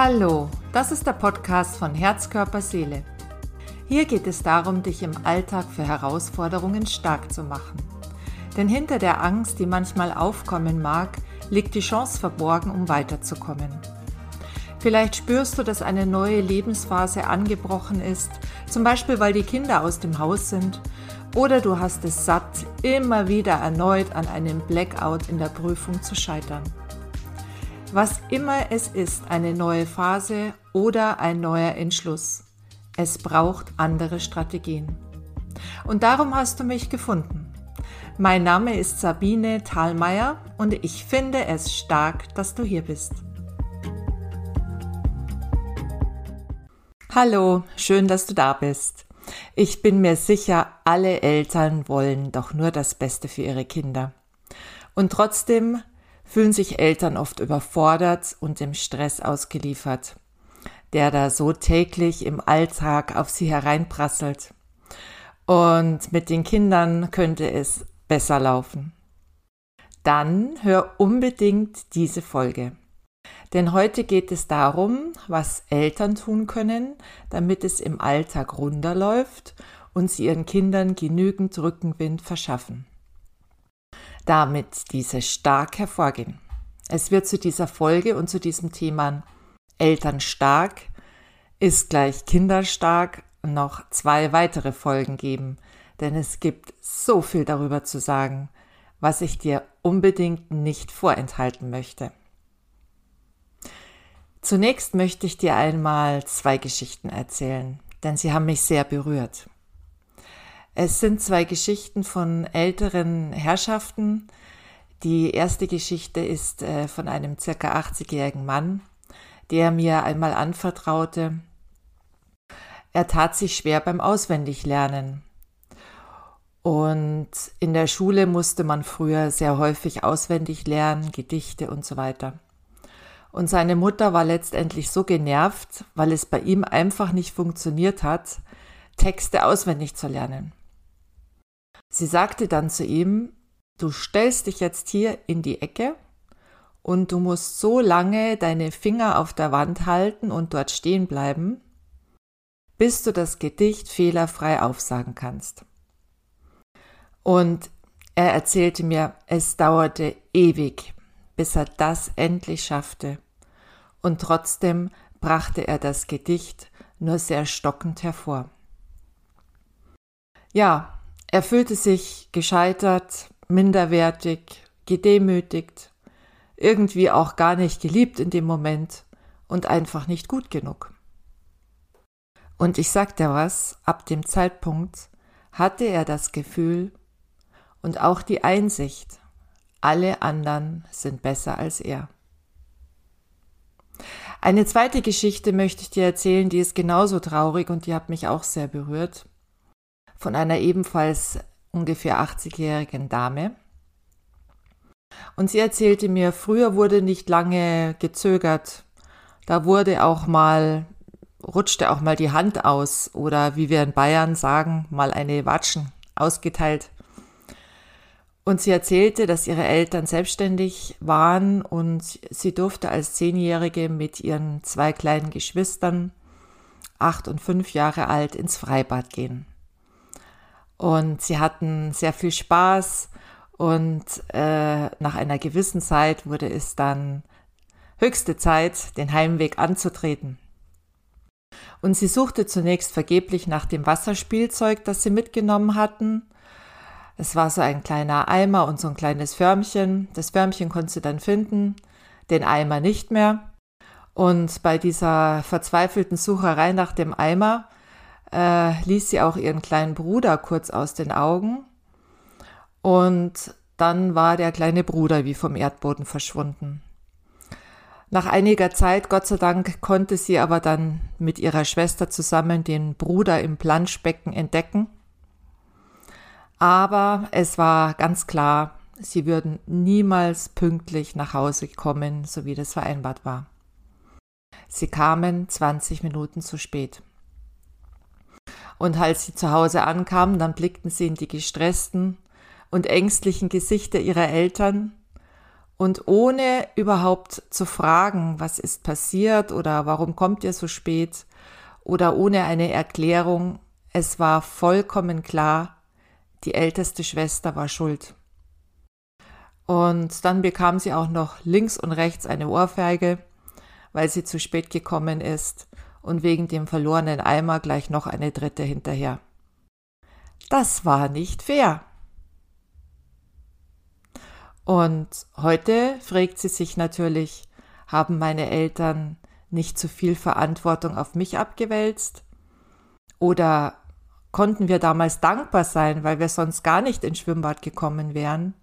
Hallo, das ist der Podcast von Herz, Körper, Seele. Hier geht es darum, dich im Alltag für Herausforderungen stark zu machen. Denn hinter der Angst, die manchmal aufkommen mag, liegt die Chance verborgen, um weiterzukommen. Vielleicht spürst du, dass eine neue Lebensphase angebrochen ist, zum Beispiel weil die Kinder aus dem Haus sind, oder du hast es satt, immer wieder erneut an einem Blackout in der Prüfung zu scheitern. Was immer es ist, eine neue Phase oder ein neuer Entschluss. Es braucht andere Strategien. Und darum hast du mich gefunden. Mein Name ist Sabine Thalmeier und ich finde es stark, dass du hier bist. Hallo, schön, dass du da bist. Ich bin mir sicher, alle Eltern wollen doch nur das Beste für ihre Kinder. Und trotzdem fühlen sich Eltern oft überfordert und dem Stress ausgeliefert, der da so täglich im Alltag auf sie hereinprasselt. Und mit den Kindern könnte es besser laufen. Dann hör unbedingt diese Folge. Denn heute geht es darum, was Eltern tun können, damit es im Alltag runterläuft und sie ihren Kindern genügend Rückenwind verschaffen damit diese stark hervorgehen. Es wird zu dieser Folge und zu diesem Thema Eltern stark ist gleich Kinderstark noch zwei weitere Folgen geben, denn es gibt so viel darüber zu sagen, was ich dir unbedingt nicht vorenthalten möchte. Zunächst möchte ich dir einmal zwei Geschichten erzählen, denn sie haben mich sehr berührt. Es sind zwei Geschichten von älteren Herrschaften. Die erste Geschichte ist äh, von einem circa 80-jährigen Mann, der mir einmal anvertraute, er tat sich schwer beim Auswendiglernen. Und in der Schule musste man früher sehr häufig auswendig lernen, Gedichte und so weiter. Und seine Mutter war letztendlich so genervt, weil es bei ihm einfach nicht funktioniert hat, Texte auswendig zu lernen. Sie sagte dann zu ihm, du stellst dich jetzt hier in die Ecke und du musst so lange deine Finger auf der Wand halten und dort stehen bleiben, bis du das Gedicht fehlerfrei aufsagen kannst. Und er erzählte mir, es dauerte ewig, bis er das endlich schaffte, und trotzdem brachte er das Gedicht nur sehr stockend hervor. Ja, er fühlte sich gescheitert, minderwertig, gedemütigt, irgendwie auch gar nicht geliebt in dem Moment und einfach nicht gut genug. Und ich sag dir was, ab dem Zeitpunkt hatte er das Gefühl und auch die Einsicht, alle anderen sind besser als er. Eine zweite Geschichte möchte ich dir erzählen, die ist genauso traurig und die hat mich auch sehr berührt von einer ebenfalls ungefähr 80-jährigen Dame. Und sie erzählte mir, früher wurde nicht lange gezögert. Da wurde auch mal, rutschte auch mal die Hand aus oder wie wir in Bayern sagen, mal eine Watschen ausgeteilt. Und sie erzählte, dass ihre Eltern selbstständig waren und sie durfte als Zehnjährige mit ihren zwei kleinen Geschwistern, acht und fünf Jahre alt, ins Freibad gehen. Und sie hatten sehr viel Spaß und äh, nach einer gewissen Zeit wurde es dann höchste Zeit, den Heimweg anzutreten. Und sie suchte zunächst vergeblich nach dem Wasserspielzeug, das sie mitgenommen hatten. Es war so ein kleiner Eimer und so ein kleines Förmchen. Das Förmchen konnte sie dann finden, den Eimer nicht mehr. Und bei dieser verzweifelten Sucherei nach dem Eimer äh, ließ sie auch ihren kleinen Bruder kurz aus den Augen und dann war der kleine Bruder wie vom Erdboden verschwunden. Nach einiger Zeit, Gott sei Dank, konnte sie aber dann mit ihrer Schwester zusammen den Bruder im Planschbecken entdecken. Aber es war ganz klar, sie würden niemals pünktlich nach Hause kommen, so wie das vereinbart war. Sie kamen 20 Minuten zu spät. Und als sie zu Hause ankamen, dann blickten sie in die gestressten und ängstlichen Gesichter ihrer Eltern Und ohne überhaupt zu fragen, was ist passiert oder warum kommt ihr so spät oder ohne eine Erklärung, es war vollkommen klar, die älteste Schwester war schuld. Und dann bekam sie auch noch links und rechts eine Ohrfeige, weil sie zu spät gekommen ist und wegen dem verlorenen Eimer gleich noch eine dritte hinterher. Das war nicht fair. Und heute fragt sie sich natürlich, haben meine Eltern nicht zu viel Verantwortung auf mich abgewälzt? Oder konnten wir damals dankbar sein, weil wir sonst gar nicht ins Schwimmbad gekommen wären?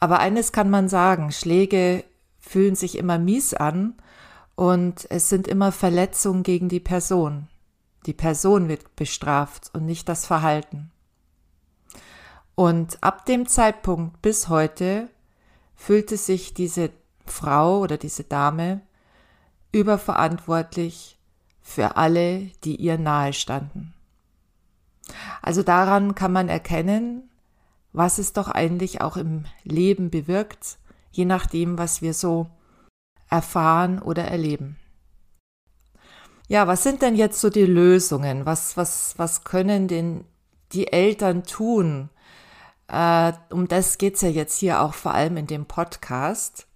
Aber eines kann man sagen, Schläge fühlen sich immer mies an und es sind immer Verletzungen gegen die Person. Die Person wird bestraft und nicht das Verhalten. Und ab dem Zeitpunkt bis heute fühlte sich diese Frau oder diese Dame überverantwortlich für alle, die ihr nahe standen. Also daran kann man erkennen, was es doch eigentlich auch im Leben bewirkt, je nachdem, was wir so erfahren oder erleben. Ja, was sind denn jetzt so die Lösungen? Was, was, was können denn die Eltern tun, äh, um das geht's ja jetzt hier auch vor allem in dem Podcast.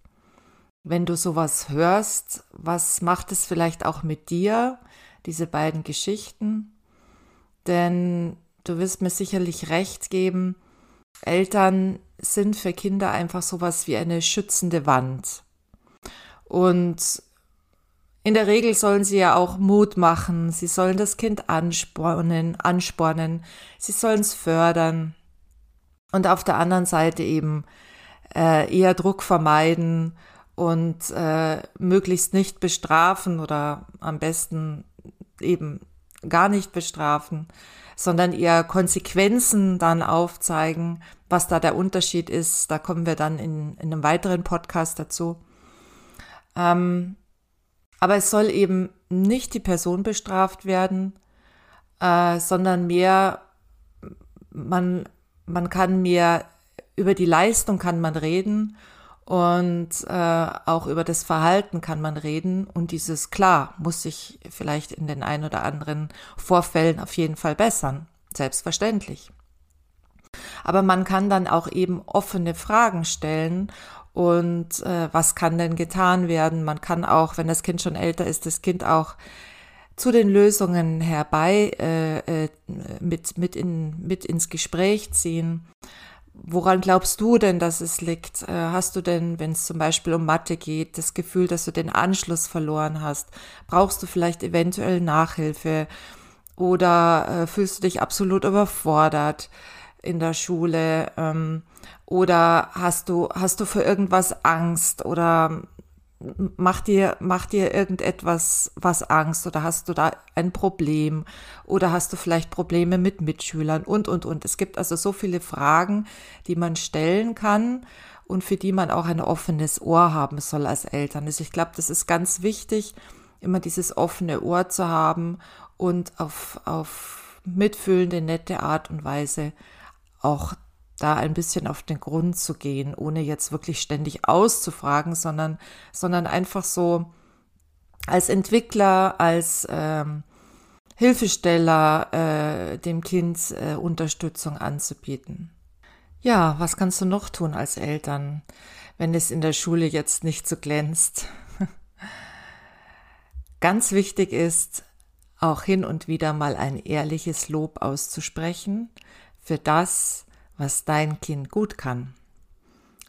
Wenn du sowas hörst, was macht es vielleicht auch mit dir, diese beiden Geschichten? Denn du wirst mir sicherlich recht geben, Eltern sind für Kinder einfach sowas wie eine schützende Wand. Und in der Regel sollen sie ja auch Mut machen, sie sollen das Kind anspornen, anspornen, sie sollen es fördern und auf der anderen Seite eben äh, eher Druck vermeiden und äh, möglichst nicht bestrafen oder am besten eben gar nicht bestrafen, sondern eher Konsequenzen dann aufzeigen, was da der Unterschied ist. Da kommen wir dann in, in einem weiteren Podcast dazu. Ähm, aber es soll eben nicht die Person bestraft werden, äh, sondern mehr man man kann mehr über die Leistung kann man reden und äh, auch über das Verhalten kann man reden. Und dieses klar muss sich vielleicht in den ein oder anderen Vorfällen auf jeden Fall bessern. Selbstverständlich. Aber man kann dann auch eben offene Fragen stellen und äh, was kann denn getan werden? Man kann auch, wenn das Kind schon älter ist, das Kind auch zu den Lösungen herbei äh, äh, mit, mit, in, mit ins Gespräch ziehen. Woran glaubst du denn, dass es liegt? Äh, hast du denn, wenn es zum Beispiel um Mathe geht, das Gefühl, dass du den Anschluss verloren hast? Brauchst du vielleicht eventuell Nachhilfe? Oder äh, fühlst du dich absolut überfordert in der Schule? Ähm, oder hast du, hast du für irgendwas Angst? Oder macht dir, macht dir irgendetwas was Angst oder hast du da ein Problem oder hast du vielleicht Probleme mit Mitschülern und, und, und. Es gibt also so viele Fragen, die man stellen kann und für die man auch ein offenes Ohr haben soll als Eltern. Also ich glaube, das ist ganz wichtig, immer dieses offene Ohr zu haben und auf, auf mitfühlende, nette Art und Weise auch da ein bisschen auf den Grund zu gehen, ohne jetzt wirklich ständig auszufragen, sondern, sondern einfach so als Entwickler, als ähm, Hilfesteller äh, dem Kind äh, Unterstützung anzubieten. Ja, was kannst du noch tun als Eltern, wenn es in der Schule jetzt nicht so glänzt? Ganz wichtig ist, auch hin und wieder mal ein ehrliches Lob auszusprechen für das, was dein Kind gut kann.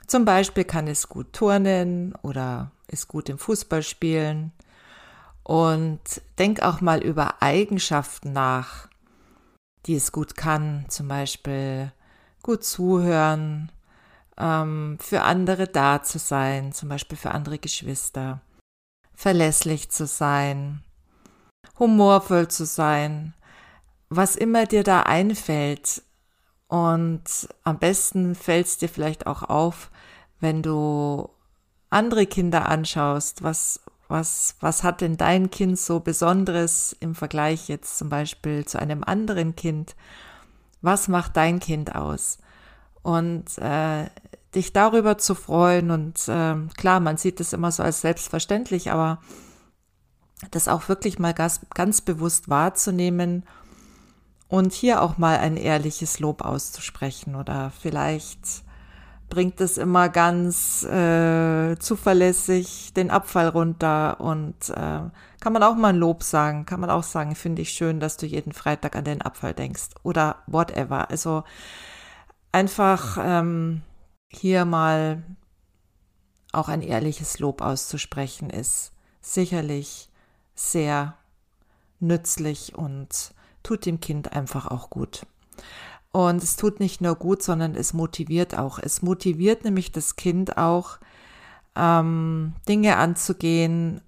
Zum Beispiel kann es gut turnen oder ist gut im Fußball spielen. Und denk auch mal über Eigenschaften nach, die es gut kann. Zum Beispiel gut zuhören, ähm, für andere da zu sein, zum Beispiel für andere Geschwister, verlässlich zu sein, humorvoll zu sein, was immer dir da einfällt, und am besten fällt es dir vielleicht auch auf, wenn du andere Kinder anschaust, was, was, was hat denn dein Kind so Besonderes im Vergleich jetzt zum Beispiel zu einem anderen Kind? Was macht dein Kind aus? Und äh, dich darüber zu freuen und äh, klar, man sieht es immer so als selbstverständlich, aber das auch wirklich mal ganz, ganz bewusst wahrzunehmen und hier auch mal ein ehrliches Lob auszusprechen oder vielleicht bringt es immer ganz äh, zuverlässig den Abfall runter und äh, kann man auch mal ein Lob sagen, kann man auch sagen, finde ich schön, dass du jeden Freitag an den Abfall denkst oder whatever. Also einfach ähm, hier mal auch ein ehrliches Lob auszusprechen ist sicherlich sehr nützlich und tut dem Kind einfach auch gut. Und es tut nicht nur gut, sondern es motiviert auch. Es motiviert nämlich das Kind auch, ähm, Dinge anzugehen,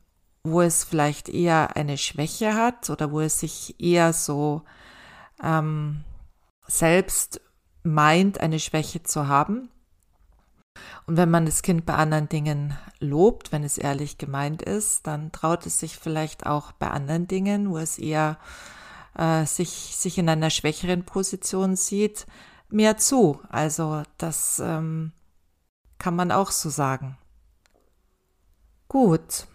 wo es vielleicht eher eine Schwäche hat oder wo es sich eher so ähm, selbst meint, eine Schwäche zu haben. Und wenn man das Kind bei anderen Dingen lobt, wenn es ehrlich gemeint ist, dann traut es sich vielleicht auch bei anderen Dingen, wo es eher äh, sich, sich in einer schwächeren Position sieht, mehr zu. Also das ähm, kann man auch so sagen. Gut.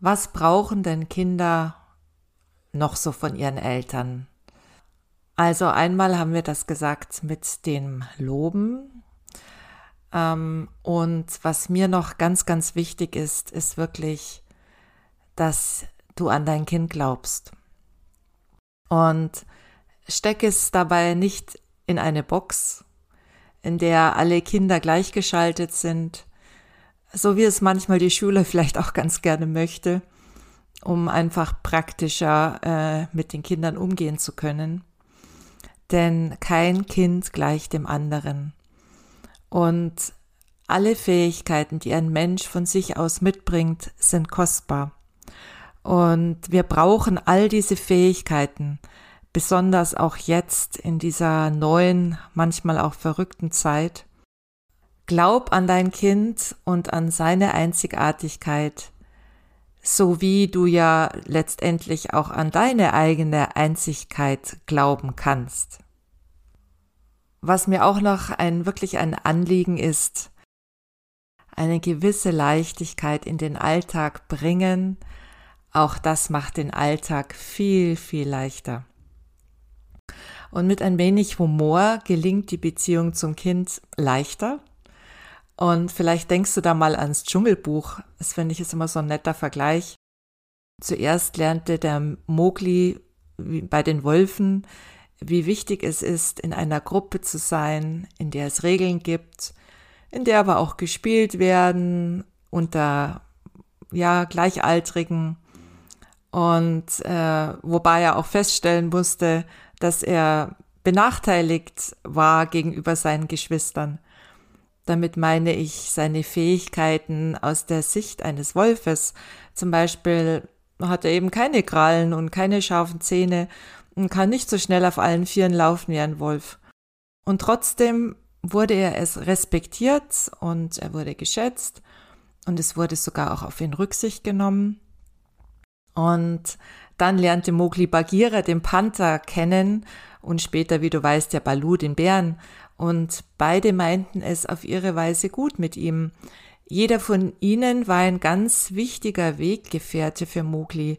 Was brauchen denn Kinder noch so von ihren Eltern? Also einmal haben wir das gesagt mit dem Loben. Ähm, und was mir noch ganz, ganz wichtig ist, ist wirklich, dass du an dein Kind glaubst. Und steck es dabei nicht in eine Box, in der alle Kinder gleichgeschaltet sind, so wie es manchmal die Schule vielleicht auch ganz gerne möchte, um einfach praktischer äh, mit den Kindern umgehen zu können. Denn kein Kind gleicht dem anderen. Und alle Fähigkeiten, die ein Mensch von sich aus mitbringt, sind kostbar. Und wir brauchen all diese Fähigkeiten, besonders auch jetzt in dieser neuen, manchmal auch verrückten Zeit. Glaub an dein Kind und an seine Einzigartigkeit, so wie du ja letztendlich auch an deine eigene Einzigkeit glauben kannst. Was mir auch noch ein wirklich ein Anliegen ist, eine gewisse Leichtigkeit in den Alltag bringen, auch das macht den Alltag viel, viel leichter. Und mit ein wenig Humor gelingt die Beziehung zum Kind leichter. Und vielleicht denkst du da mal ans Dschungelbuch. Das finde ich ist immer so ein netter Vergleich. Zuerst lernte der Mowgli bei den Wolfen, wie wichtig es ist, in einer Gruppe zu sein, in der es Regeln gibt, in der aber auch gespielt werden unter ja Gleichaltrigen und äh, wobei er auch feststellen musste, dass er benachteiligt war gegenüber seinen Geschwistern. Damit meine ich seine Fähigkeiten aus der Sicht eines Wolfes. Zum Beispiel hat er eben keine Krallen und keine scharfen Zähne und kann nicht so schnell auf allen Vieren laufen wie ein Wolf. Und trotzdem wurde er es respektiert und er wurde geschätzt und es wurde sogar auch auf ihn Rücksicht genommen. Und dann lernte Mowgli Bagheera, den Panther, kennen und später, wie du weißt, der Balu, den Bären. Und beide meinten es auf ihre Weise gut mit ihm. Jeder von ihnen war ein ganz wichtiger Weggefährte für Mowgli.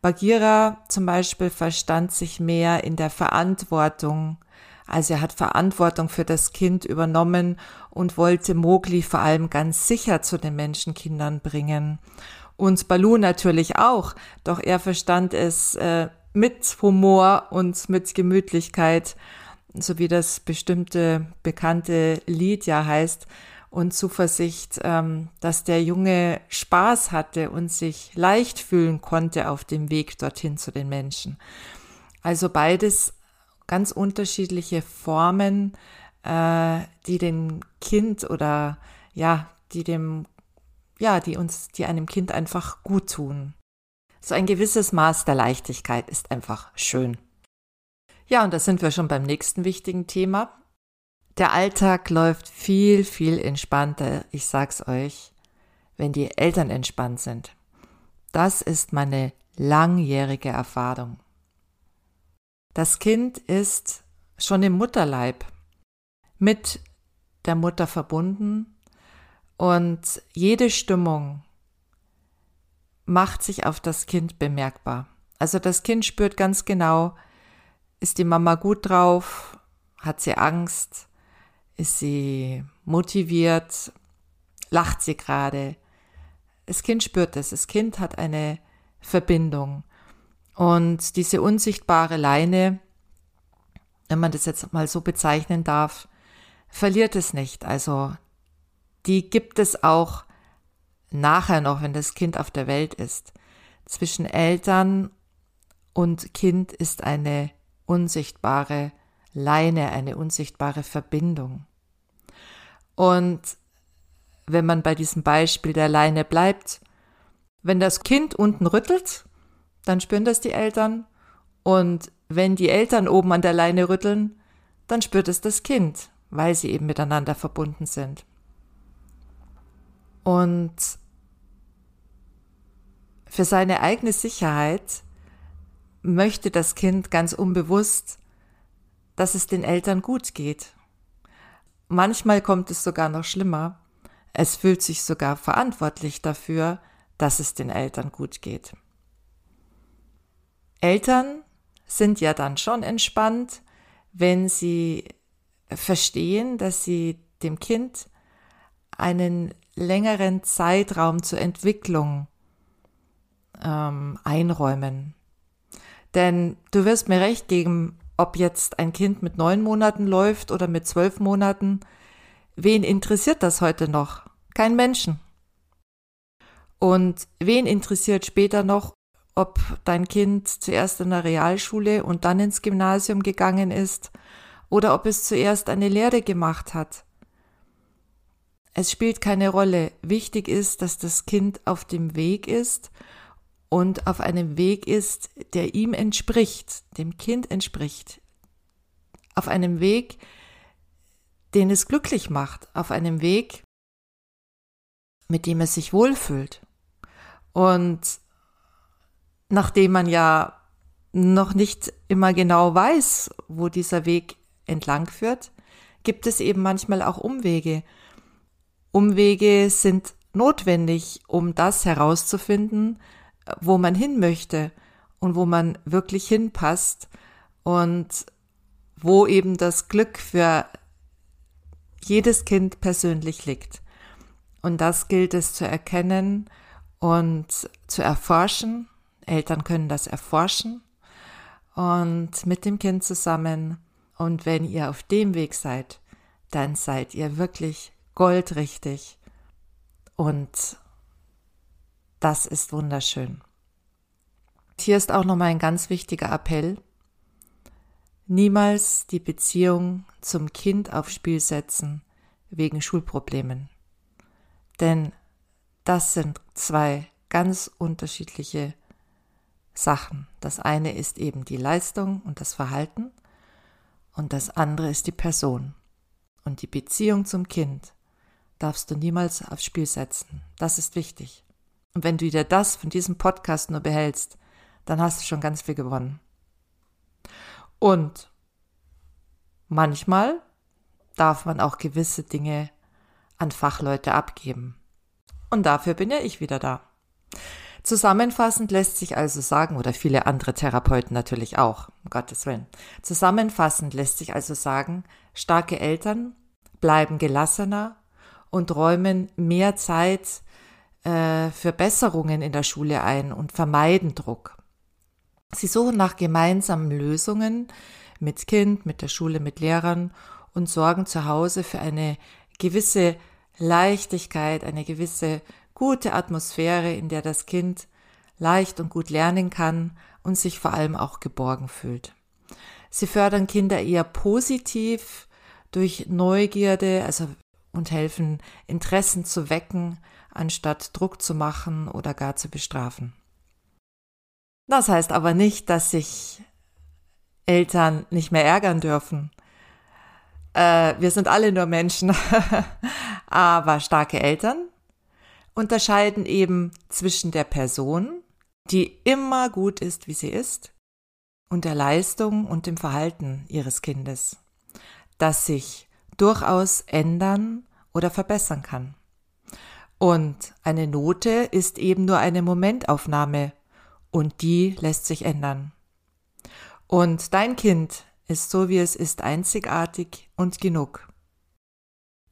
Bagheera zum Beispiel verstand sich mehr in der Verantwortung. Also er hat Verantwortung für das Kind übernommen und wollte Mowgli vor allem ganz sicher zu den Menschenkindern bringen und Balu natürlich auch, doch er verstand es äh, mit Humor und mit Gemütlichkeit, so wie das bestimmte bekannte Lied ja heißt, und Zuversicht, ähm, dass der Junge Spaß hatte und sich leicht fühlen konnte auf dem Weg dorthin zu den Menschen. Also beides ganz unterschiedliche Formen, äh, die dem Kind oder ja, die dem ja, die uns, die einem Kind einfach gut tun. So ein gewisses Maß der Leichtigkeit ist einfach schön. Ja, und da sind wir schon beim nächsten wichtigen Thema. Der Alltag läuft viel, viel entspannter, ich sag's euch, wenn die Eltern entspannt sind. Das ist meine langjährige Erfahrung. Das Kind ist schon im Mutterleib mit der Mutter verbunden und jede Stimmung macht sich auf das Kind bemerkbar. Also das Kind spürt ganz genau, ist die Mama gut drauf, hat sie Angst, ist sie motiviert, lacht sie gerade. Das Kind spürt es, das Kind hat eine Verbindung. Und diese unsichtbare Leine, wenn man das jetzt mal so bezeichnen darf, verliert es nicht. Also die gibt es auch nachher noch, wenn das Kind auf der Welt ist. Zwischen Eltern und Kind ist eine unsichtbare Leine, eine unsichtbare Verbindung. Und wenn man bei diesem Beispiel der Leine bleibt, wenn das Kind unten rüttelt, dann spüren das die Eltern. Und wenn die Eltern oben an der Leine rütteln, dann spürt es das Kind, weil sie eben miteinander verbunden sind. Und für seine eigene Sicherheit möchte das Kind ganz unbewusst, dass es den Eltern gut geht. Manchmal kommt es sogar noch schlimmer. Es fühlt sich sogar verantwortlich dafür, dass es den Eltern gut geht. Eltern sind ja dann schon entspannt, wenn sie verstehen, dass sie dem Kind einen längeren Zeitraum zur Entwicklung ähm, einräumen. Denn du wirst mir recht geben, ob jetzt ein Kind mit neun Monaten läuft oder mit zwölf Monaten, wen interessiert das heute noch? Kein Menschen. Und wen interessiert später noch, ob dein Kind zuerst in der Realschule und dann ins Gymnasium gegangen ist oder ob es zuerst eine Lehre gemacht hat? Es spielt keine Rolle. Wichtig ist, dass das Kind auf dem Weg ist und auf einem Weg ist, der ihm entspricht, dem Kind entspricht. Auf einem Weg, den es glücklich macht, auf einem Weg, mit dem es sich wohlfühlt. Und nachdem man ja noch nicht immer genau weiß, wo dieser Weg entlang führt, gibt es eben manchmal auch Umwege. Umwege sind notwendig, um das herauszufinden, wo man hin möchte und wo man wirklich hinpasst und wo eben das Glück für jedes Kind persönlich liegt. Und das gilt es zu erkennen und zu erforschen. Eltern können das erforschen und mit dem Kind zusammen. Und wenn ihr auf dem Weg seid, dann seid ihr wirklich goldrichtig und das ist wunderschön. Hier ist auch nochmal ein ganz wichtiger Appell. Niemals die Beziehung zum Kind aufs Spiel setzen wegen Schulproblemen. Denn das sind zwei ganz unterschiedliche Sachen. Das eine ist eben die Leistung und das Verhalten und das andere ist die Person. Und die Beziehung zum Kind darfst du niemals aufs Spiel setzen. Das ist wichtig. Und wenn du dir das von diesem Podcast nur behältst, dann hast du schon ganz viel gewonnen. Und manchmal darf man auch gewisse Dinge an Fachleute abgeben. Und dafür bin ja ich wieder da. Zusammenfassend lässt sich also sagen, oder viele andere Therapeuten natürlich auch, um Gottes Willen. Zusammenfassend lässt sich also sagen, starke Eltern bleiben gelassener und räumen mehr Zeit äh, für Besserungen in der Schule ein und vermeiden Druck. Sie suchen nach gemeinsamen Lösungen mit Kind, mit der Schule, mit Lehrern und sorgen zu Hause für eine gewisse Leichtigkeit, eine gewisse gute Atmosphäre, in der das Kind leicht und gut lernen kann und sich vor allem auch geborgen fühlt. Sie fördern Kinder eher positiv durch Neugierde, also und helfen, Interessen zu wecken, anstatt Druck zu machen oder gar zu bestrafen. Das heißt aber nicht, dass sich Eltern nicht mehr ärgern dürfen. Äh, wir sind alle nur Menschen, aber starke Eltern unterscheiden eben zwischen der Person, die immer gut ist, wie sie ist, und der Leistung und dem Verhalten ihres Kindes, das sich durchaus ändern oder verbessern kann. Und eine Note ist eben nur eine Momentaufnahme und die lässt sich ändern. Und dein Kind ist so wie es ist einzigartig und genug.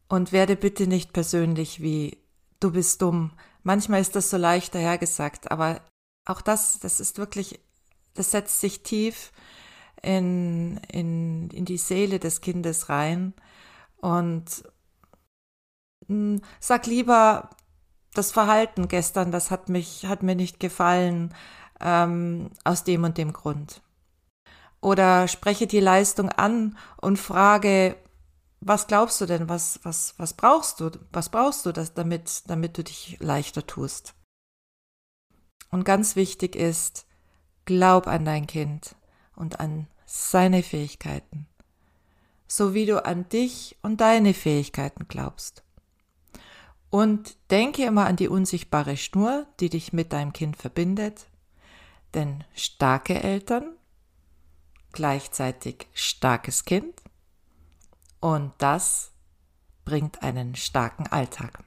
Und werde bitte nicht persönlich wie du bist dumm. Manchmal ist das so leicht dahergesagt, aber auch das, das ist wirklich, das setzt sich tief in, in, in die Seele des Kindes rein und hm, sag lieber, das Verhalten gestern, das hat mich, hat mir nicht gefallen, ähm, aus dem und dem Grund. Oder spreche die Leistung an und frage, was glaubst du denn, was, was, was brauchst du, was brauchst du, das, damit, damit du dich leichter tust? Und ganz wichtig ist, glaub an dein Kind und an seine Fähigkeiten, so wie du an dich und deine Fähigkeiten glaubst. Und denke immer an die unsichtbare Schnur, die dich mit deinem Kind verbindet, denn starke Eltern gleichzeitig starkes Kind und das bringt einen starken Alltag.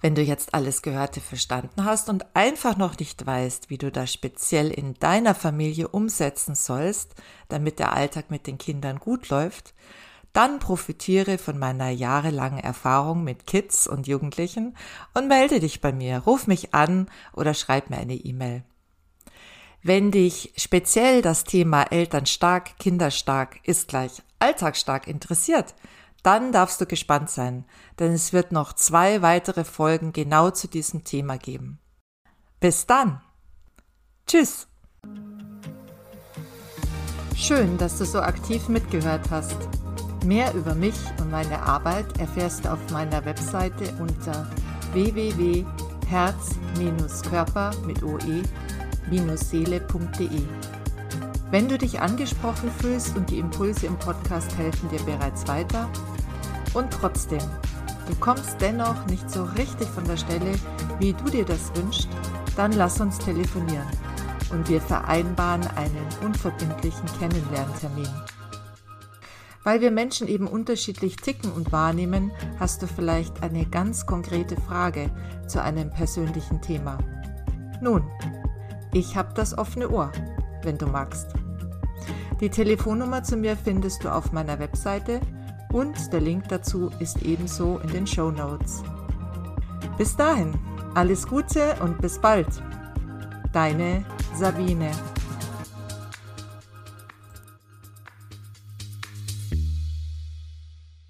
Wenn du jetzt alles Gehörte verstanden hast und einfach noch nicht weißt, wie du das speziell in deiner Familie umsetzen sollst, damit der Alltag mit den Kindern gut läuft, dann profitiere von meiner jahrelangen Erfahrung mit Kids und Jugendlichen und melde dich bei mir, ruf mich an oder schreib mir eine E-Mail. Wenn dich speziell das Thema Elternstark, Kinderstark ist gleich Alltagsstark interessiert, dann darfst du gespannt sein, denn es wird noch zwei weitere Folgen genau zu diesem Thema geben. Bis dann. Tschüss. Schön, dass du so aktiv mitgehört hast. Mehr über mich und meine Arbeit erfährst du auf meiner Webseite unter www.herz-körper mit oe-seele.de. Wenn du dich angesprochen fühlst und die Impulse im Podcast helfen dir bereits weiter, und trotzdem, du kommst dennoch nicht so richtig von der Stelle, wie du dir das wünschst, dann lass uns telefonieren und wir vereinbaren einen unverbindlichen Kennenlerntermin. Weil wir Menschen eben unterschiedlich ticken und wahrnehmen, hast du vielleicht eine ganz konkrete Frage zu einem persönlichen Thema. Nun, ich habe das offene Ohr, wenn du magst. Die Telefonnummer zu mir findest du auf meiner Webseite und der Link dazu ist ebenso in den Show Notes. Bis dahin, alles Gute und bis bald. Deine Sabine.